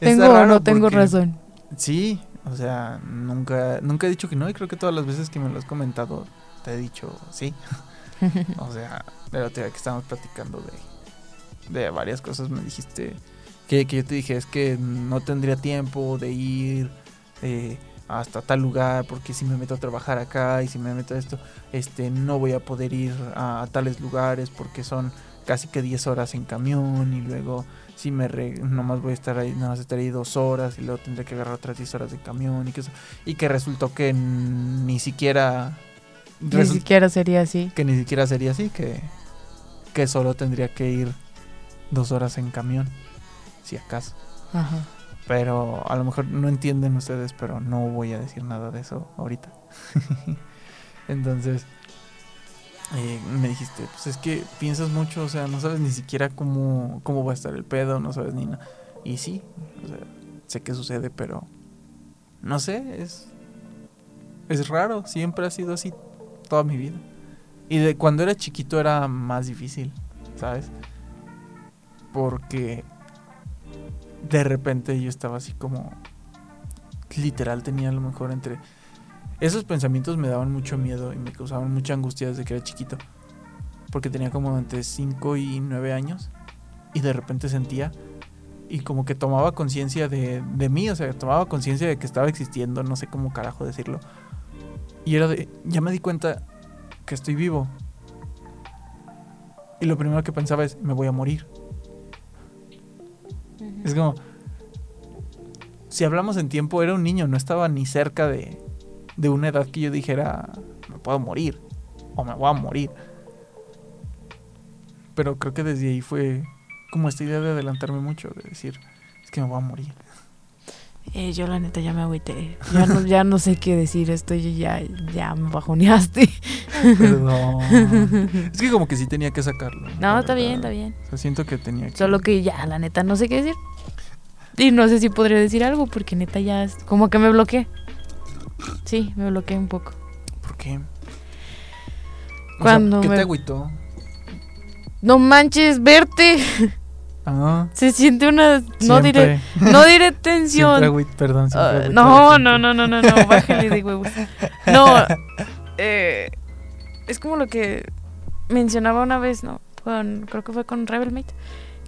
¿Tengo raro no tengo porque- razón? Sí, o sea, nunca, nunca he dicho que no y creo que todas las veces que me lo has comentado te he dicho sí. O sea, otro día que estábamos platicando de, de varias cosas me dijiste que, que yo te dije es que no tendría tiempo de ir eh, hasta tal lugar porque si me meto a trabajar acá y si me meto a esto, este, no voy a poder ir a, a tales lugares porque son casi que 10 horas en camión y luego si me re- nomás voy a estar ahí, nomás estaré ahí dos horas y luego tendré que agarrar otras 10 horas de camión y que eso, y que resultó que ni siquiera Ni siquiera sería así. que ni siquiera sería así, que, que solo tendría que ir dos horas en camión, si acaso. Ajá. Pero a lo mejor no entienden ustedes, pero no voy a decir nada de eso ahorita. Entonces, eh, me dijiste, pues es que piensas mucho, o sea, no sabes ni siquiera cómo, cómo va a estar el pedo, no sabes ni nada. Y sí, o sea, sé que sucede, pero no sé, es, es raro, siempre ha sido así toda mi vida. Y de cuando era chiquito era más difícil, ¿sabes? Porque de repente yo estaba así como literal tenía a lo mejor entre esos pensamientos me daban mucho miedo y me causaban mucha angustia desde que era chiquito porque tenía como entre 5 y 9 años y de repente sentía y como que tomaba conciencia de, de mí, o sea, tomaba conciencia de que estaba existiendo, no sé cómo carajo decirlo. Y era de, ya me di cuenta que estoy vivo. Y lo primero que pensaba es, me voy a morir. Es como, si hablamos en tiempo, era un niño, no estaba ni cerca de, de una edad que yo dijera, me puedo morir o me voy a morir. Pero creo que desde ahí fue como esta idea de adelantarme mucho, de decir, es que me voy a morir. Eh, yo la neta ya me agüité. Ya no, ya no sé qué decir. Estoy ya, ya me bajoneaste. Perdón. es que como que sí tenía que sacarlo. No, está bien, está bien. O sea, siento que tenía que... Solo que ya, la neta, no sé qué decir. Y no sé si podría decir algo porque neta ya es como que me bloqueé. Sí, me bloqueé un poco. ¿Por qué? Cuando ¿Qué me- te agüitó? No manches, verte. Ah, Se siente una... No diré, no diré tensión. perdón, siempre Ah, no, no, no, no, no, no, bájale de huevos. No, eh, es como lo que mencionaba una vez, ¿no? Con, creo que fue con Rebelmate,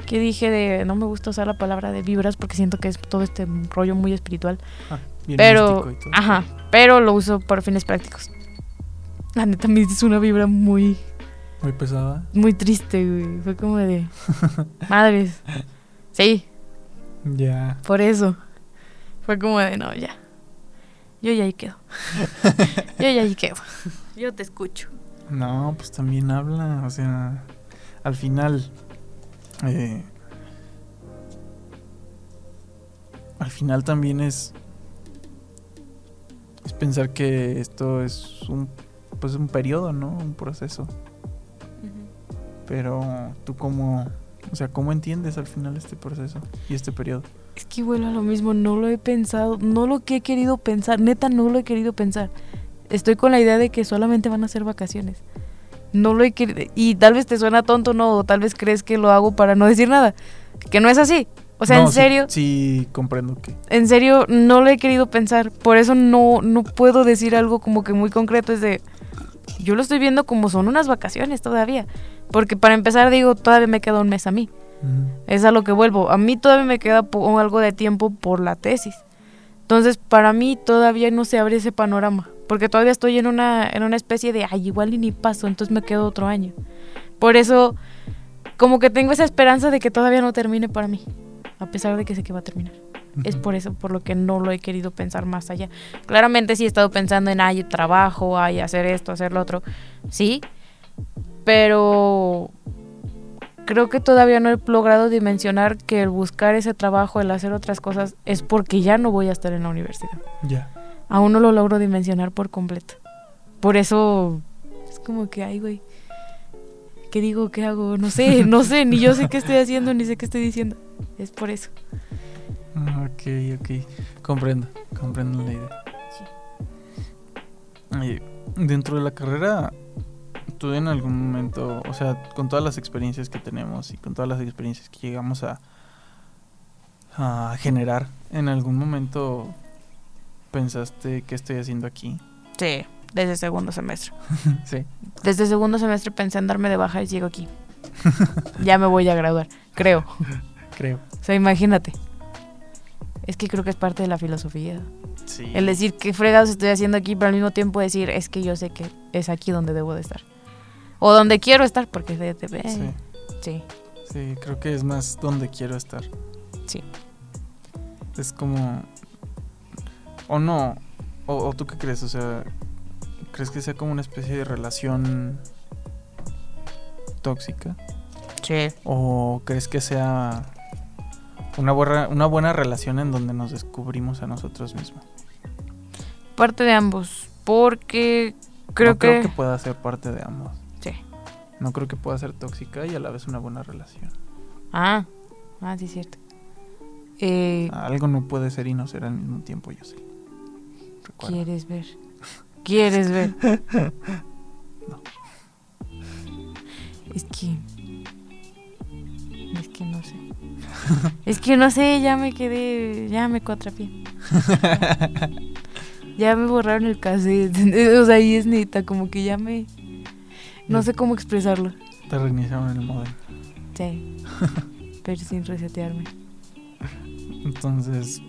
que dije de no me gusta usar la palabra de vibras porque siento que es todo este rollo muy espiritual. Ah, bien Pero, y todo. ajá, pero lo uso por fines prácticos. La neta me es una vibra muy, Muy pesada. muy triste, güey. Fue como de, madres. Sí, Ya. por eso. Fue como de, no, ya. Yo ya ahí quedo. Yo ya ahí quedo. Yo te escucho. No, pues también habla, o sea, al final, eh, al final también es, es pensar que esto es un, pues un periodo, ¿no? Un proceso. Pero tú cómo, o sea, ¿cómo entiendes al final este proceso y este periodo? Es que vuelvo a lo mismo, no lo he pensado, no lo que he querido pensar, neta no lo he querido pensar. Estoy con la idea de que solamente van a ser vacaciones. No lo he querido, y tal vez te suena tonto, no, o tal vez crees que lo hago para no decir nada, que no es así. O sea, No, en serio, Sí, comprendo que. en serio no lo he querido pensar, por eso no, no puedo decir algo como que muy concreto, es de, yo lo estoy viendo como son unas vacaciones todavía, porque para empezar digo, todavía me queda un mes a mí. mm, Es a lo que vuelvo. A mí todavía me queda algo de tiempo por la tesis. Entonces, para mí todavía no se abre ese panorama. Porque todavía estoy en una, en una especie de, ay, igual y ni paso, entonces me quedo otro año. Por eso, como que tengo esa esperanza de que todavía no termine para mí. A pesar de que sé que va a terminar. Es por eso por lo que no lo he querido pensar más allá. Claramente sí he estado pensando en, ay, trabajo, ay, hacer esto, hacer lo otro. Sí, pero creo que todavía no he logrado dimensionar que el buscar ese trabajo, el hacer otras cosas, es porque ya no voy a estar en la universidad. Ya. Aún no lo logro dimensionar por completo. Por eso es como que, ay, güey, ¿qué digo? ¿Qué hago? No sé, no sé, ni yo sé qué estoy haciendo, ni sé qué estoy diciendo. Es por eso. Ah, Ok, ok. Comprendo, comprendo la idea. Y dentro de la carrera, tú en algún momento, o sea, con todas las experiencias que tenemos y con todas las experiencias que llegamos a, a generar, en algún momento pensaste qué estoy haciendo aquí. Sí, desde segundo semestre. sí. Desde segundo semestre pensé en darme de baja y sigo aquí. ya me voy a graduar, creo. Creo. O sea, imagínate. Es que creo que es parte de la filosofía. Sí. El decir qué fregados estoy haciendo aquí, pero al mismo tiempo decir es que yo sé que es aquí donde debo de estar. O donde quiero estar, porque de, de- Sí, sí. sí, creo que es más donde quiero estar. Sí. Es como... O no. O, o tú qué crees, o sea, ¿crees que sea como una especie de relación tóxica? Sí. ¿O crees que sea una buena, una buena relación en donde nos descubrimos a nosotros mismos? Parte de ambos. Porque creo no que. creo que pueda ser parte de ambos. Sí. No creo que pueda ser tóxica y a la vez una buena relación. Ah, ah, sí, es cierto. Eh, Algo no puede ser y no ser al mismo tiempo, yo sé. Recuerda. ¿Quieres ver? ¿Quieres ver? No. Es que. Es que no sé. Es que no sé, ya me quedé. Ya me cuatrapié. Ya me borraron el cassette. O sea, ahí es neta, como que ya me. No sé cómo expresarlo. Te reiniciaron el modem. Sí. Pero sin resetearme. Entonces.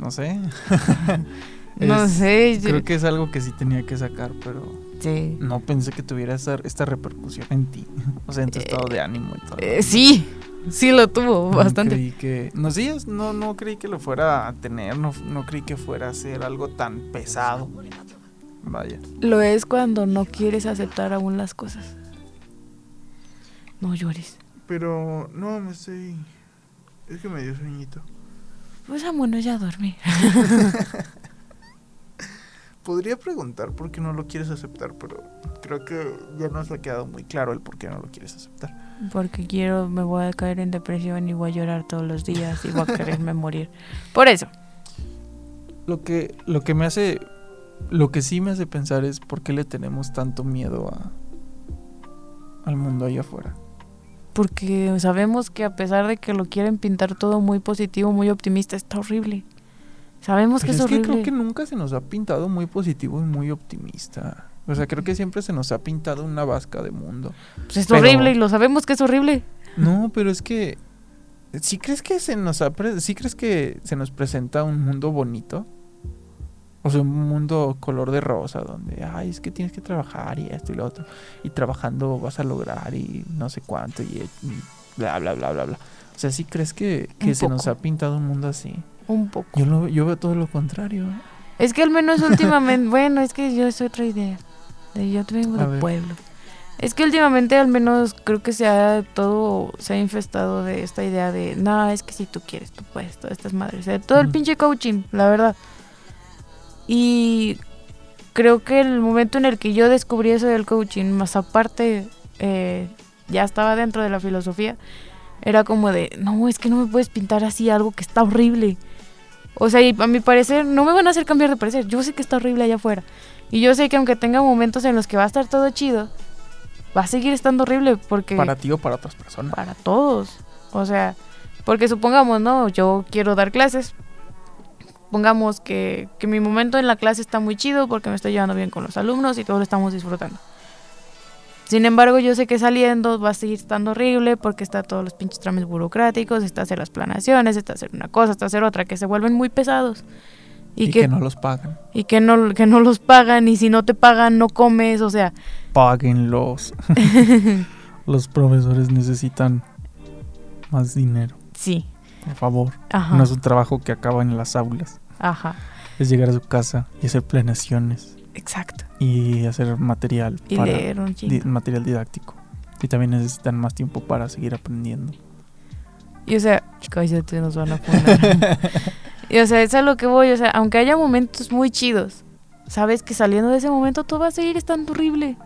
No sé. No sé. yo- Creo que es algo que sí tenía que sacar, pero Sí. no pensé que tuviera esta, esta repercusión en ti. O sea, en tu Eh, estado de ánimo y todo. Eh, sí. Sí lo tuvo No bastante. creí que. No, sí, no, no creí que lo fuera a tener. No, no creí que fuera a ser algo tan pesado. Vaya. Lo es cuando no quieres aceptar aún las cosas. No llores. Pero no, me estoy. Es que me dio sueñito. Pues ah, bueno, ya dormí. Podría preguntar por qué no lo quieres aceptar, pero creo que ya nos ha quedado muy claro el por qué no lo quieres aceptar. Porque quiero, me voy a caer en depresión y voy a llorar todos los días y voy a quererme morir. Por eso. Lo que, lo que me hace. Lo que sí me hace pensar es por qué le tenemos tanto miedo a. al mundo ahí afuera? Porque sabemos que a pesar de que lo quieren pintar todo muy positivo, muy optimista, está horrible. Sabemos Pero que es, es que horrible. creo que nunca se nos ha pintado muy positivo y muy optimista. O sea, creo que siempre se nos ha pintado una vasca de mundo. Pues es pero- horrible y lo sabemos que es horrible. No, pero es que. ¿Sí crees que se nos ha pre- ¿Sí crees que se nos presenta un mundo bonito? O sea, un mundo color de rosa, donde, ay, es que tienes que trabajar y esto y lo otro. Y trabajando vas a lograr y no sé cuánto y, y bla, bla, bla, bla, bla. O sea, ¿sí crees que, que se nos ha pintado un mundo así? Un poco. Yo, lo, yo veo todo lo contrario. Es que al menos últimamente, bueno, es que yo es otra idea. De- Yo vengo del pueblo. Es que últimamente al menos creo que se ha todo, se ha infestado de esta idea de, no, es que si tú quieres, tú puedes, todas estas madres. O sea, todo el pinche coaching, la verdad. Y creo que el momento en el que yo descubrí eso del coaching, más aparte, eh, ya estaba dentro de la filosofía, era como de, no, es que no me puedes pintar así algo que está horrible. O sea, y a mi parecer, no me van a hacer cambiar de parecer. Yo sé que está horrible allá afuera. Y yo sé que aunque tenga momentos en los que va a estar todo chido, va a seguir estando horrible porque Para ti o para otras personas. para todos. O sea, porque supongamos, ¿no? Yo quiero dar clases. Pongamos que, que mi momento en la clase está muy chido porque me estoy llevando bien con los alumnos y todos lo estamos disfrutando. Sin embargo, yo sé que saliendo va a seguir estando horrible porque está todos los pinches trámites burocráticos, está hacer las planaciones, está hacer una cosa, está hacer otra, que se vuelven muy pesados. Y, Y, que, que, no los pagan. y que, no, que no los pagan y si no te pagan no comes, o sea, Páguenlos. los profesores necesitan más dinero. sí. Por favor. Ajá. No es un trabajo que acaba en las aulas. Ajá. Es llegar a su casa y hacer planeaciones Exacto. y hacer material Y para leer un di- material didáctico. Y también necesitan más tiempo para seguir aprendiendo. Y o sea, cállate, nos van a poner. y o sea, es a lo que voy. O sea, aunque haya momentos muy chidos, sabes que saliendo de ese momento todo va a seguir estando horrible.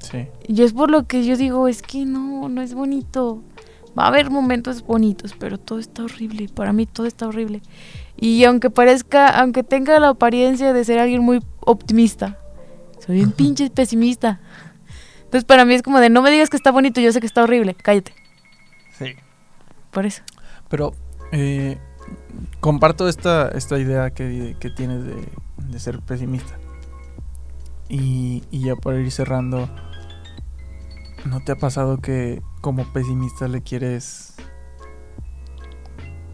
Sí. Y es por lo que yo digo, es que no, no es bonito. Va a haber momentos bonitos, pero todo está horrible. Para mí todo está horrible. Y aunque parezca, aunque tenga la apariencia de ser alguien muy optimista, soy un pinche pesimista. Entonces para mí es como de, no me digas que está bonito, yo sé que está horrible, cállate. Sí. Por eso. Pero eh, comparto esta, esta idea que, que tienes de, de ser pesimista. Y, y ya para ir cerrando, ¿no te ha pasado que como pesimista le quieres...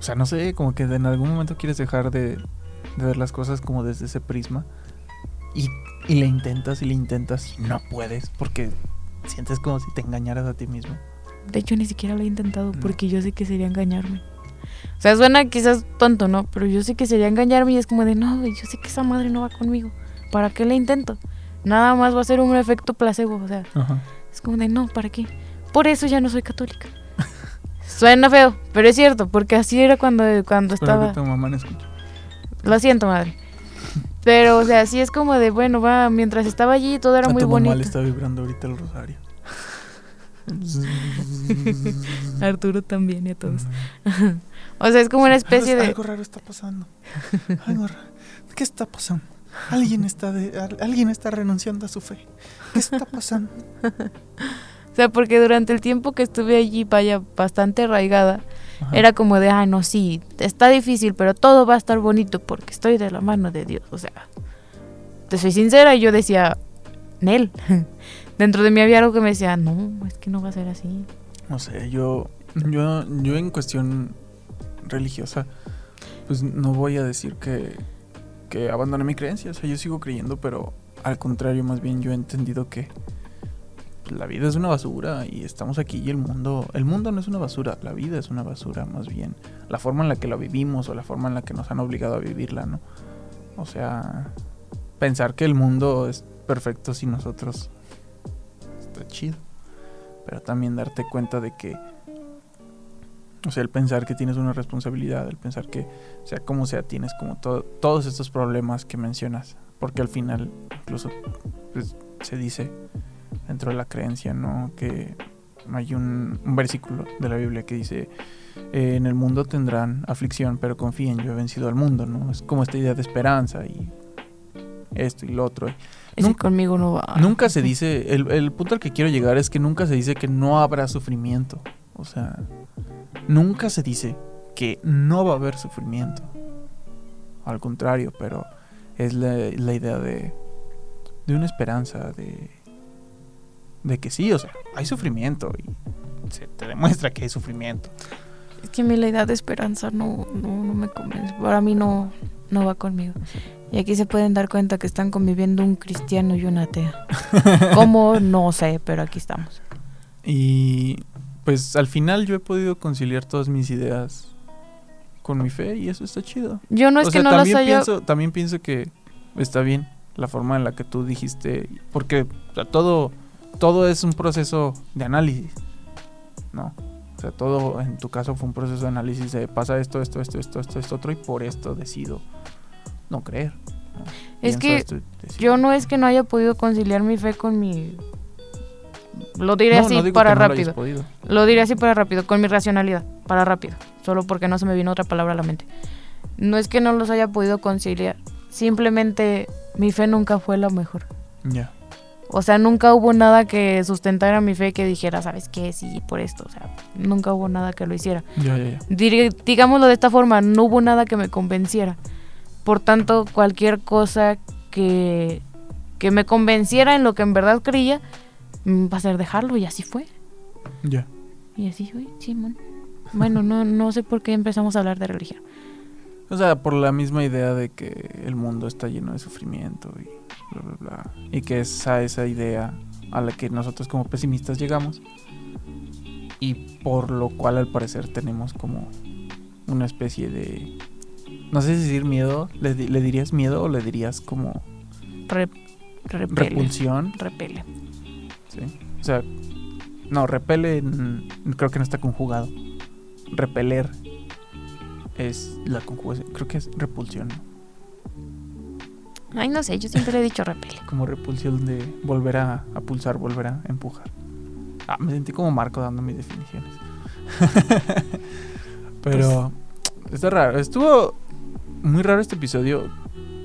O sea, no sé, como que en algún momento quieres dejar de, de ver las cosas como desde ese prisma? Y, y le intentas y le intentas y no puedes porque sientes como si te engañaras a ti mismo. De hecho, ni siquiera lo he intentado porque yo sé que sería engañarme. O sea, suena quizás tonto, ¿no? Pero yo sé que sería engañarme y es como de, no, yo sé que esa madre no va conmigo. ¿Para qué le intento? Nada más va a ser un efecto placebo. O sea, Ajá. es como de, no, ¿para qué? Por eso ya no soy católica. Suena feo, pero es cierto, porque así era cuando, cuando Espero estaba... que tu mamá no. Lo siento, madre. Pero, o sea, así es como de, bueno, va, mientras estaba allí todo era a muy tu mamá bonito. le está vibrando ahorita el rosario. Arturo también y a todos. o sea, es como una especie algo, de... algo raro está pasando. Algo raro. ¿Qué está pasando? Alguien está de, al- alguien está renunciando a su fe. ¿Qué está pasando? O sea, porque durante el tiempo que estuve allí, vaya, bastante arraigada, Ajá. era como de, ay, no, sí, está difícil, pero todo va a estar bonito porque estoy de la mano de Dios. O sea, te soy sincera, y yo decía, Nel. Dentro de mí había algo que me decía, no, es que no va a ser así. No sé, yo, yo, yo en cuestión religiosa, pues no voy a decir que, que abandoné mi creencia. O sea, yo sigo creyendo, pero al contrario, más bien yo he entendido que la vida es una basura y estamos aquí y el mundo, el mundo no es una basura, la vida es una basura más bien. La forma en la que la vivimos o la forma en la que nos han obligado a vivirla, ¿no? O sea, pensar que el mundo es perfecto sin nosotros está chido. Pero también darte cuenta de que, o sea, el pensar que tienes una responsabilidad, el pensar que, sea como sea, tienes como to- todos estos problemas que mencionas. Porque al final, incluso, pues, se dice dentro de la creencia, ¿no? Que hay un, un versículo de la Biblia que dice, eh, en el mundo tendrán aflicción, pero confíen, yo he vencido al mundo, ¿no? Es como esta idea de esperanza y esto y lo otro. Es que Nunca- conmigo no va. Nunca se dice, el, el punto al que quiero llegar es que nunca se dice que no habrá sufrimiento. O sea, nunca se dice que no va a haber sufrimiento. Al contrario, pero es la, la idea de, de una esperanza, de, de que sí, o sea, hay sufrimiento y se te demuestra que hay sufrimiento. Es que a mí la idea de esperanza no, no, no me convence. Para mí no, no va conmigo. Y aquí se pueden dar cuenta que están conviviendo un cristiano y una atea. ¿Cómo? No sé, pero aquí estamos. Y pues al final yo he podido conciliar todas mis ideas con mi fe y eso está chido. Yo no es o que sea, no las también haya... pienso, también pienso que está bien la forma en la que tú dijiste, porque o sea, todo, todo es un proceso de análisis, ¿no? O sea, todo en tu caso fue un proceso de análisis de pasa esto, esto, esto, esto, esto, esto, otro, y por esto decido no creer. ¿no? Es Pienso que esto. Yo no es que no haya podido conciliar mi fe con mi... Lo diré No, así no para lo rápido. Lo diré así para rápido, con mi racionalidad, para rápido. Solo porque no se me vino otra palabra a la mente. No es que no los haya podido conciliar. Simplemente mi fe nunca fue la mejor. Ya. O sea, nunca hubo nada que sustentara mi fe que dijera, ¿sabes qué? Sí, por esto. O sea, nunca hubo nada que lo hiciera. Ya, ya, ya. Dir- digámoslo de esta forma, no hubo nada que me convenciera. Por tanto, cualquier cosa que, que me convenciera en lo que en verdad creía, mm, va a ser dejarlo y así fue. Ya. Y así fue, Simón. Bueno, no, no sé por qué empezamos a hablar de religión. O sea, por la misma idea de que el mundo está lleno de sufrimiento y bla, bla, bla. Y que es a esa idea a la que nosotros como pesimistas llegamos. Y por lo cual al parecer tenemos como una especie de... No sé si decir miedo, ¿le, le dirías miedo o le dirías como Re- repele. repulsión? Repele. Sí. O sea, no, repele creo que no está conjugado. Repeler es la conjugación, creo que es repulsión. Ay, no sé, yo siempre le he dicho repele. como repulsión de volver a, a pulsar, volver a empujar. Ah, me sentí como Marco dando mis definiciones. Pero está raro. Estuvo muy raro este episodio.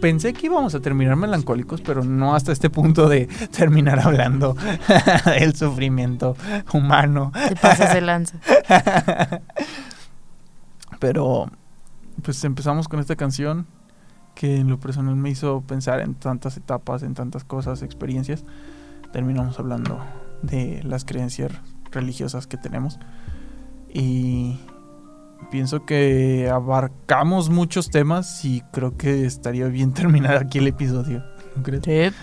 Pensé que íbamos a terminar melancólicos, pero no hasta este punto de terminar hablando del sufrimiento humano. Te pasas de lanza. Pero pues empezamos con esta canción que en lo personal me hizo pensar en tantas etapas, en tantas cosas, experiencias. Terminamos hablando de las creencias religiosas que tenemos. Y pienso que abarcamos muchos temas y creo que estaría bien terminar aquí el episodio. ¿No crees?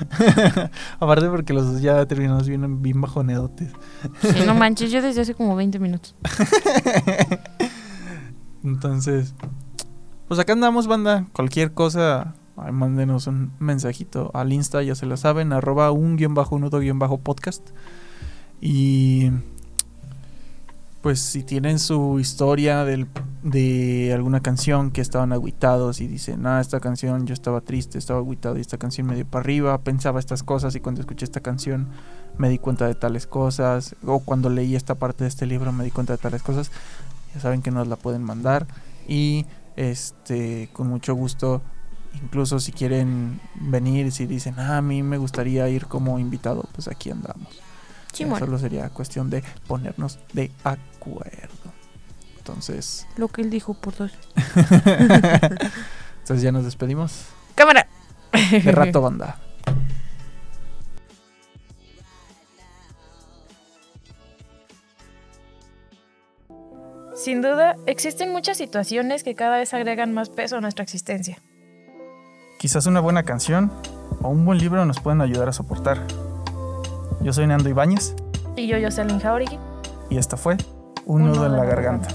Aparte porque los dos ya terminamos bien, bien bajonedotes. Sí, no manches, yo desde hace como 20 minutos. Entonces, pues acá andamos, banda. Cualquier cosa, ay, mándenos un mensajito al Insta, ya se la saben, arroba un guion bajo nudo guion bajo podcast. Y pues si tienen su historia del, de alguna canción que estaban agüitados y dicen, ah, esta canción yo estaba triste, estaba agüitado y esta canción me dio para arriba, pensaba estas cosas y cuando escuché esta canción me di cuenta de tales cosas, o cuando leí esta parte de este libro me di cuenta de tales cosas, ya saben que nos la pueden mandar y este con mucho gusto incluso si quieren venir si dicen ah, a mí me gustaría ir como invitado pues aquí andamos. Solo sería cuestión de ponernos de acuerdo. Entonces Lo que él dijo por dos. entonces ya nos despedimos. ¡Cámara! de rato banda Sin duda, existen muchas situaciones que cada vez agregan más peso a nuestra existencia. quizás una buena canción o un buen libro nos pueden ayudar a soportar yo soy Nando Ibáñez Y yo, Jocelyn Jauregui. y esta fue un nudo en la garganta